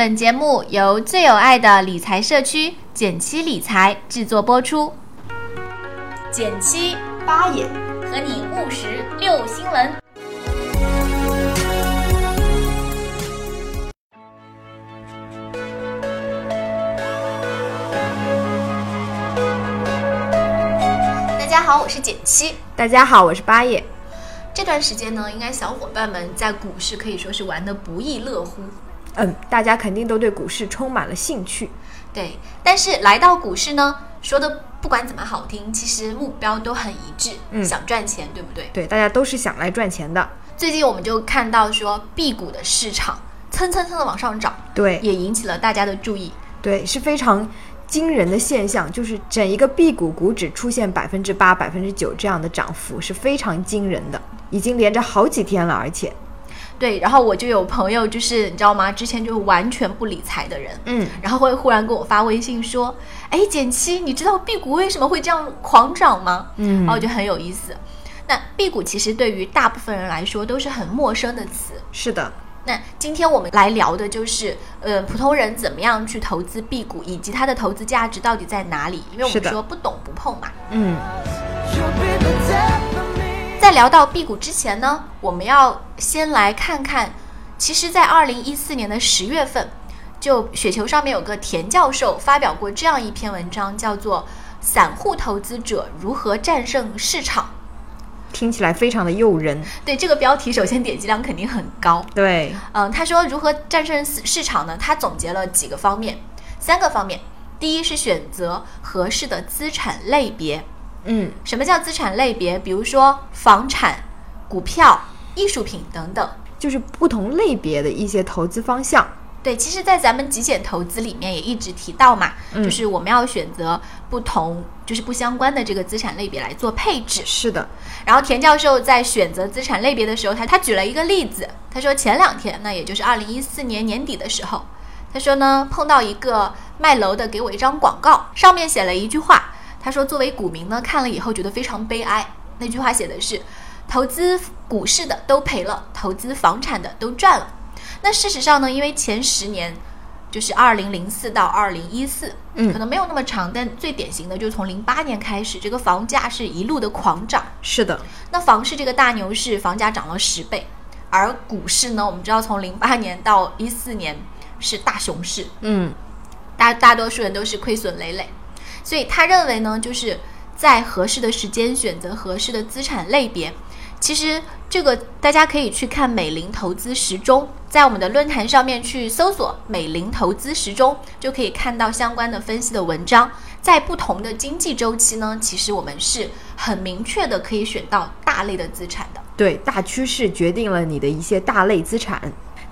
本节目由最有爱的理财社区简七理财制作播出。减七八爷和你务实六新闻。大家好，我是减七。大家好，我是八爷。这段时间呢，应该小伙伴们在股市可以说是玩的不亦乐乎。嗯，大家肯定都对股市充满了兴趣。对，但是来到股市呢，说的不管怎么好听，其实目标都很一致，嗯想赚钱，对不对？对，大家都是想来赚钱的。最近我们就看到说，B 股的市场蹭蹭蹭的往上涨，对也引起了大家的注意。对，是非常惊人的现象，就是整一个 B 股股指出现百分之八、百分之九这样的涨幅，是非常惊人的，已经连着好几天了，而且，对，然后我就有朋友，就是你知道吗？之前就是完全不理财的人，嗯，然后会忽然给我发微信说：“哎，简七，你知道 B 股为什么会这样狂涨吗？”嗯然后我就很有意思。那 B 股其实对于大部分人来说都是很陌生的词。是的，那今天我们来聊的就是，呃，普通人怎么样去投资 B 股，以及它的投资价值到底在哪里？因为我们说不懂不碰嘛。嗯，在聊到辟谷之前呢，我们要先来看看，其实，在二零一四年的十月份，就雪球上面有个田教授发表过这样一篇文章，叫做《散户投资者如何战胜市场》。听起来非常的诱人。对这个标题，首先点击量肯定很高。对，嗯，他说如何战胜市市场呢？他总结了几个方面，三个方面。第一是选择合适的资产类别。嗯，什么叫资产类别？比如说房产、股票、艺术品等等。就是不同类别的一些投资方向。对，其实，在咱们极简投资里面也一直提到嘛，嗯就是我们要选择不同，就是不相关的这个资产类别来做配置。是的，然后田教授在选择资产类别的时候，他他举了一个例子，他说前两天，那也就是二零一四年年底的时候，他说呢碰到一个卖楼的给我一张广告，上面写了一句话，他说作为股民呢看了以后觉得非常悲哀，那句话写的是，投资股市的都赔了，投资房产的都赚了。那事实上呢，因为前十年。就是二零零四到二零一四，嗯。可能没有那么长，但最典型的就是从零八年开始，这个房价是一路的狂涨，是的，那房市这个大牛市，房价涨了十倍，而股市呢，我们知道从零八年到一四年是大熊市，嗯，大大多数人都是亏损累累，所以他认为呢，就是在合适的时间选择合适的资产类别。其实这个大家可以去看美林投资时钟，在我们的论坛上面去搜索“美林投资时钟”，就可以看到相关的分析的文章。在不同的经济周期呢，其实我们是很明确的可以选到大类的资产的。对，大趋势决定了你的一些大类资产。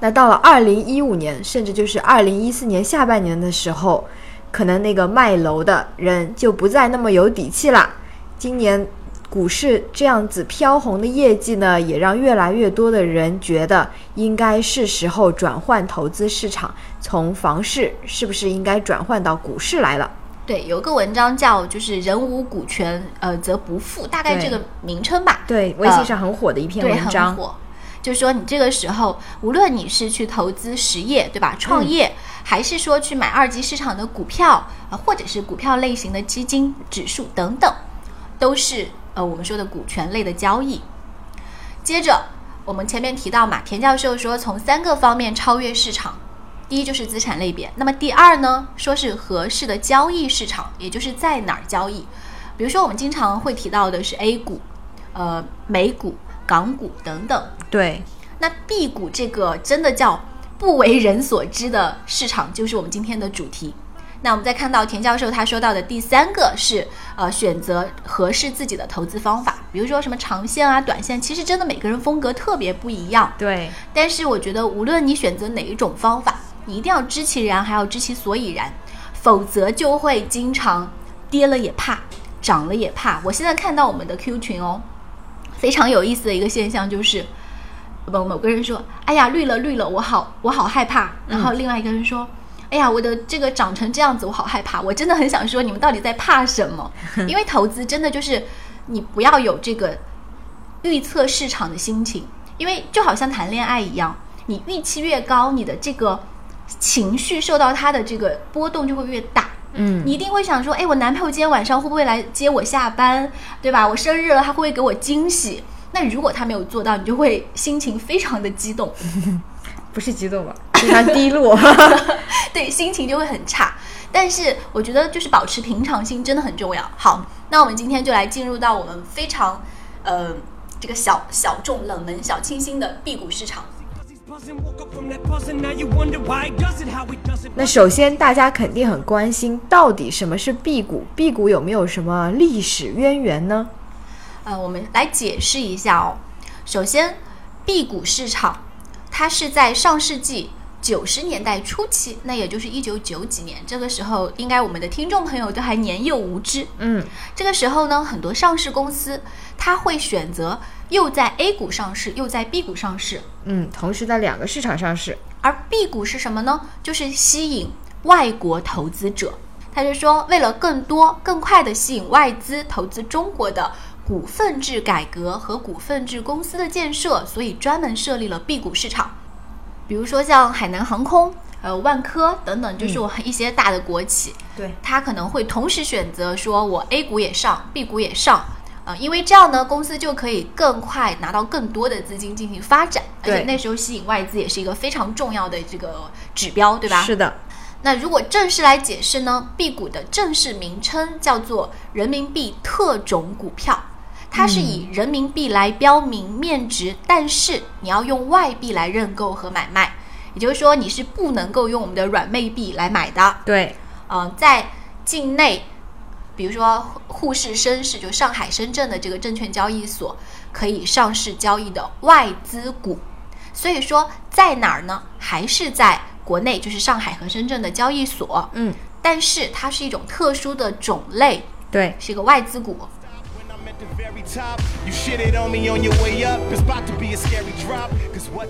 那到了二零一五年，甚至就是二零一四年下半年的时候，可能那个卖楼的人就不再那么有底气啦。今年股市这样子飘红的业绩呢，也让越来越多的人觉得应该是时候转换投资市场，从房市是不是应该转换到股市来了？对，有个文章叫就是“人无股权，呃，则不富”，大概这个名称吧。对，微信上很火的一篇，文章很。火。就是说，你这个时候，无论你是去投资实业，对吧？创业，还是说去买二级市场的股票啊、呃或者是股票类型的基金、指数等等，都是呃我们说的股权类的交易。接着，我们前面提到嘛，田教授说从三个方面超越市场。第一就是资产类别，那么第二呢，说是合适的交易市场，也就是在哪儿交易。比如说，我们经常会提到的是 A 股、呃美股、港股等等。对，那 B 股这个真的叫不为人所知的市场，就是我们今天的主题。那我们再看到田教授他说到的第三个是呃选择合适自己的投资方法，比如说什么长线啊、短线，其实真的每个人风格特别不一样。对，但是我觉得无论你选择哪一种方法，你一定要知其然，还要知其所以然，否则就会经常跌了也怕，涨了也怕。我现在看到我们的 Q 群哦，非常有意思的一个现象就是，某某个人说：“哎呀，绿了绿了，我好我好害怕。”然后另外一个人说：“哎呀，我的这个长成这样子，我好害怕。”我真的很想说，你们到底在怕什么？因为投资真的就是你不要有这个预测市场的心情，因为就好像谈恋爱一样，你预期越高，你的这个情绪受到它的这个波动就会越大。嗯你一定会想说，哎，我男朋友今天晚上会不会来接我下班，对吧？我生日了，他会不会给我惊喜？那如果他没有做到，你就会心情非常的激动，不是激动吧，非常低落。对，心情就会很差。但是我觉得就是保持平常心真的很重要。好，那我们今天就来进入到我们非常呃这个小小众、冷门、小清新的辟谷市场。那首先，大家肯定很关心，到底什么是 B 股？B 股有没有什么历史渊源呢？呃，我们来解释一下哦。首先，B 股市场它是在上世纪九十年代初期，那也就是一九九几年，这个时候应该我们的听众朋友都还年幼无知。嗯，这个时候呢，很多上市公司它会选择又在 A 股上市，又在 B 股上市。嗯，同时在两个市场上市。而 B 股是什么呢？就是吸引外国投资者。他就说，为了更多、更快的吸引外资投资中国的股份制改革和股份制公司的建设，所以专门设立了 B 股市场。比如说像海南航空、呃万科等等，就是我一些大的国企，对，它可能会同时选择说我 A 股也上，B 股也上。呃，因为这样呢，公司就可以更快拿到更多的资金进行发展，而且对那时候吸引外资也是一个非常重要的这个指标，对吧？是的。那如果正式来解释呢，B 股的正式名称叫做人民币特种股票，它是以人民币来标明面值，但是你要用外币来认购和买卖，也就是说你是不能够用我们的软妹币来买的。对，呃，在境内，比如说沪市、深市，就上海、深圳的这个证券交易所可以上市交易的外资股。所以说，在哪儿呢？还是在国内，就是上海和深圳的交易所。嗯，但是它是一种特殊的种类，对，是一个外资股。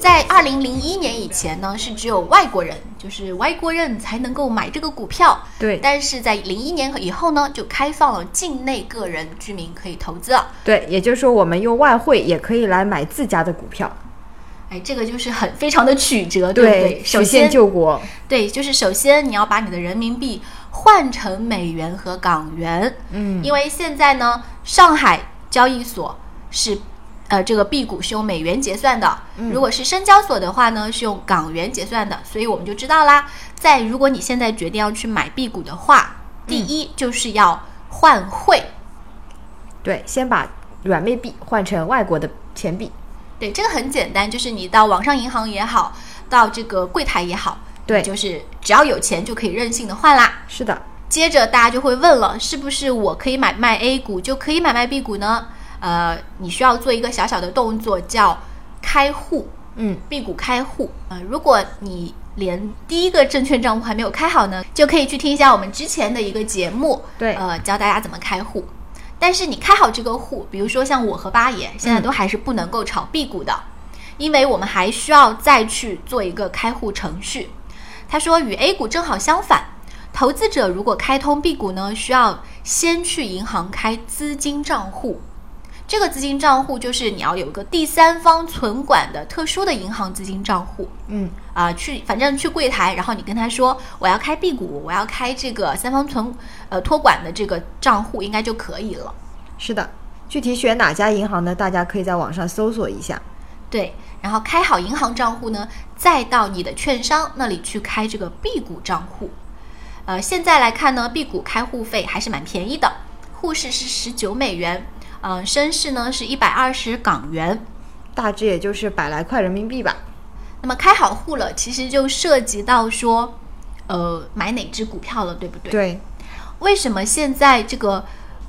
在二零零一年以前呢，是只有外国人，就是外国人才能够买这个股票。对但是在零一年以后呢，就开放了境内个人居民可以投资了。对，也就是说，我们用外汇也可以来买自家的股票，哎，这个就是很非常的曲折，对不对？首先，救国。对，就是首先你要把你的人民币换成美元和港元，嗯，因为现在呢，上海交易所是，呃，这个 B 股是用美元结算的，如果是深交所的话呢，是用港元结算的，所以我们就知道啦，在如果你现在决定要去买 B 股的话，第一就是要换汇，对，先把软妹币换成外国的钱币。对，这个很简单，就是你到网上银行也好，到这个柜台也好，对。就是只要有钱就可以任性的换啦。是的，接着大家就会问了，是不是我可以买卖 A 股就可以买卖 B 股呢？呃，你需要做一个小小的动作，叫开户嗯，，B 股开户。呃，如果你连第一个证券账户还没有开好呢，就可以去听一下我们之前的一个节目，对呃，教大家怎么开户。但是你开好这个户，比如说像我和八爷，现在都还是不能够炒 B 股的，因为我们还需要再去做一个开户程序。他说与 A 股正好相反，投资者如果开通 B 股呢，需要先去银行开资金账户。这个资金账户就是你要有个第三方存管的特殊的银行资金账户。嗯，啊、去反正去柜台，然后你跟他说我要开 B 股，我要开这个三方存呃托管的这个账户，应该就可以了。是的。具体选哪家银行呢？大家可以在网上搜索一下。对，然后开好银行账户呢，再到你的券商那里去开这个 B 股账户。呃，现在来看呢，B 股开户费还是蛮便宜的，沪市是十九美元，嗯、深市呢是一百二十港元。大致也就是百来块人民币吧。那么开好户了，其实就涉及到说，呃，买哪只股票了，对不对？对，为什么现在这个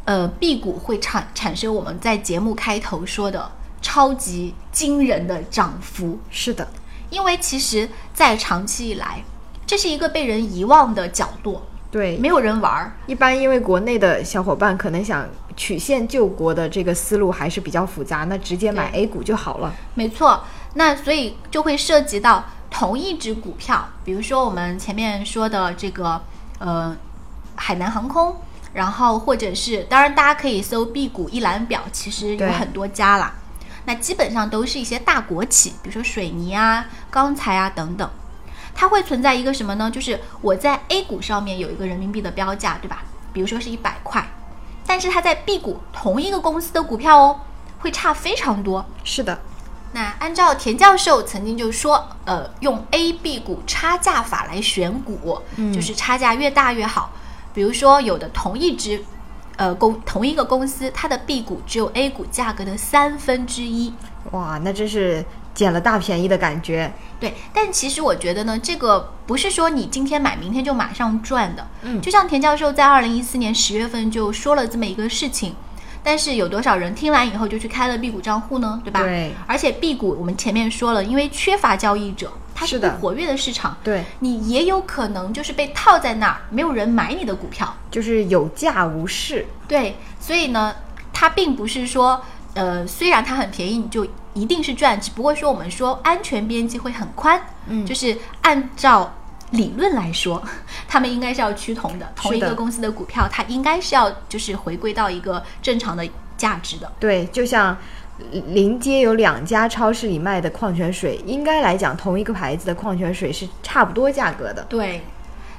呃 B 股会产产生我们在节目开头说的超级惊人的涨幅？是的，因为其实，在长期以来，这是一个被人遗忘的角落，对，没有人玩儿。一般因为国内的小伙伴可能想曲线救国的这个思路还是比较复杂，那直接买 A 股就好了。没错，那所以就会涉及到同一只股票，比如说我们前面说的这个呃海南航空，然后或者是当然大家可以搜 B 股一览表，其实有很多家啦。那基本上都是一些大国企，比如说水泥啊、钢材啊等等。它会存在一个什么呢？就是我在 A 股上面有一个人民币的标价，对吧？比如说是一百块，但是它在 B 股同一个公司的股票哦，会差非常多。是的，那按照田教授曾经就说，呃，用 A、B 股差价法来选股，就是差价越大越好。比如说，有的同一只，呃，公同一个公司，它的 B 股只有 A 股价格的三分之一。哇，那真是捡了大便宜的感觉。对，但其实我觉得呢，这个不是说你今天买，明天就马上赚的。嗯就像田教授在二零一四年十月份就说了这么一个事情，但是有多少人听完以后就去开了 B 股账户呢？对吧？对而且 B 股我们前面说了，因为缺乏交易者，它是不活跃的市场，对，你也有可能就是被套在那儿，没有人买你的股票。就是有价无市。对，所以呢，它并不是说，呃，虽然它很便宜，你就一定是赚，只不过说我们说安全边际会很宽，嗯就是按照理论来说，他们应该是要趋同的，同一个公司的股票，它应该是要就是回归到一个正常的价值的。对，就像临街有两家超市里卖的矿泉水，应该来讲，同一个牌子的矿泉水是差不多价格的。对，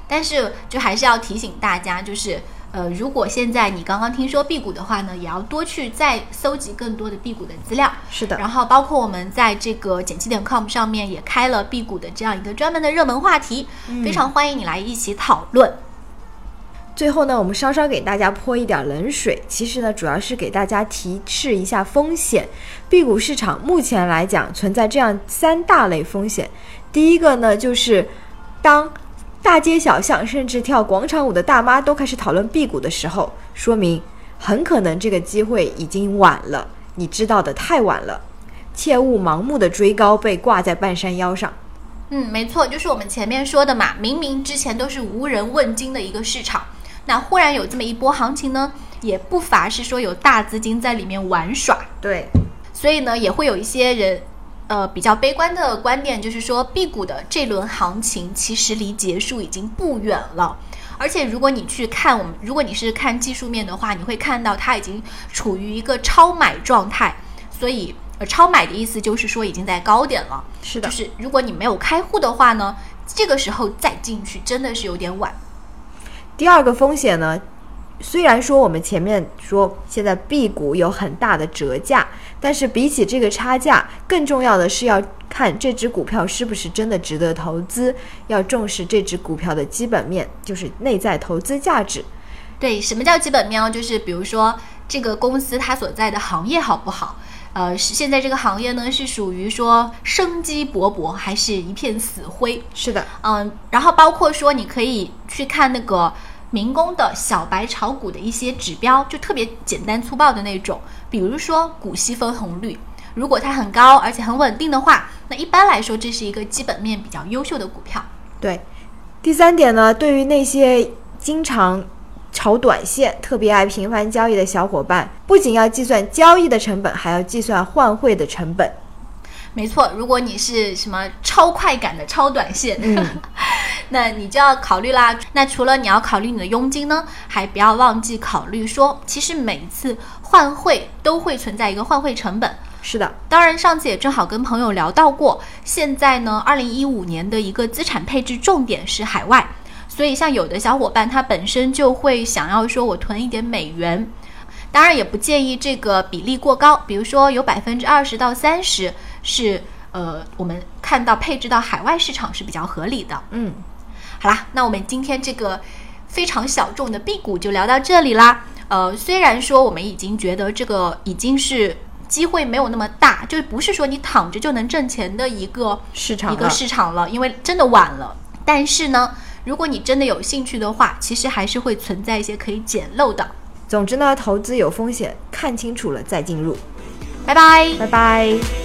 但是就还是要提醒大家，就是呃，如果现在你刚刚听说 B 股的话呢，也要多去再搜集更多的 B 股的资料。是的，然后包括我们在这个简七点 com 上面也开了 B 股的这样一个专门的热门话题，非常欢迎你来一起讨论。最后呢，我们稍稍给大家泼一点冷水。其实呢，主要是给大家提示一下风险。B 股市场目前来讲存在这样三大类风险。第一个呢，就是当大街小巷甚至跳广场舞的大妈都开始讨论辟谷的时候，说明很可能这个机会已经晚了，你知道的太晚了。切勿盲目的追高，被挂在半山腰上。嗯，没错，就是我们前面说的嘛，明明之前都是无人问津的一个市场，那忽然有这么一波行情呢，也不乏是说有大资金在里面玩耍，对，所以呢，也会有一些人，呃，比较悲观的观点，就是说 B 股的这轮行情其实离结束已经不远了。而且，如果你去看我们，如果你是看技术面的话，你会看到它已经处于一个超买状态。所以，呃，超买的意思就是说已经在高点了。是的就，是如果你没有开户的话呢，这个时候再进去真的是有点晚。第二个风险呢，虽然说我们前面说现在 B 股有很大的折价，但是比起这个差价，更重要的是要看这只股票是不是真的值得投资，要重视这只股票的基本面，就是内在投资价值。对，什么叫基本面哦？就是比如说这个公司它所在的行业好不好？呃，是现在这个行业呢是属于说生机勃勃，还是一片死灰？是的，嗯，然后包括说你可以去看那个民工的小白炒股的一些指标，就特别简单粗暴的那种，比如说股息分红率，如果它很高而且很稳定的话，那一般来说这是一个基本面比较优秀的股票。对。第三点呢，对于那些经常炒短线、特别爱频繁交易的小伙伴，不仅要计算交易的成本，还要计算换汇的成本。没错，如果你是什么超快感的超短线，嗯 那你就要考虑啦。那除了你要考虑你的佣金呢，还不要忘记考虑说，其实每一次换汇都会存在一个换汇成本。是的，当然，上次也正好跟朋友聊到过，现在呢，二零一五年的一个资产配置重点是海外，所以像有的小伙伴他本身就会想要说，我囤一点美元。当然也不建议这个比例过高，比如说有百分之二十到三十是呃我们看到配置到海外市场是比较合理的。嗯，好啦，那我们今天这个非常小众的辟谷就聊到这里啦。呃，虽然说我们已经觉得这个已经是机会没有那么大，就是不是说你躺着就能挣钱的一个市场一个市场了，因为真的晚了。但是呢，如果你真的有兴趣的话，其实还是会存在一些可以捡漏的。总之呢，投资有风险，看清楚了再进入。拜拜。拜拜。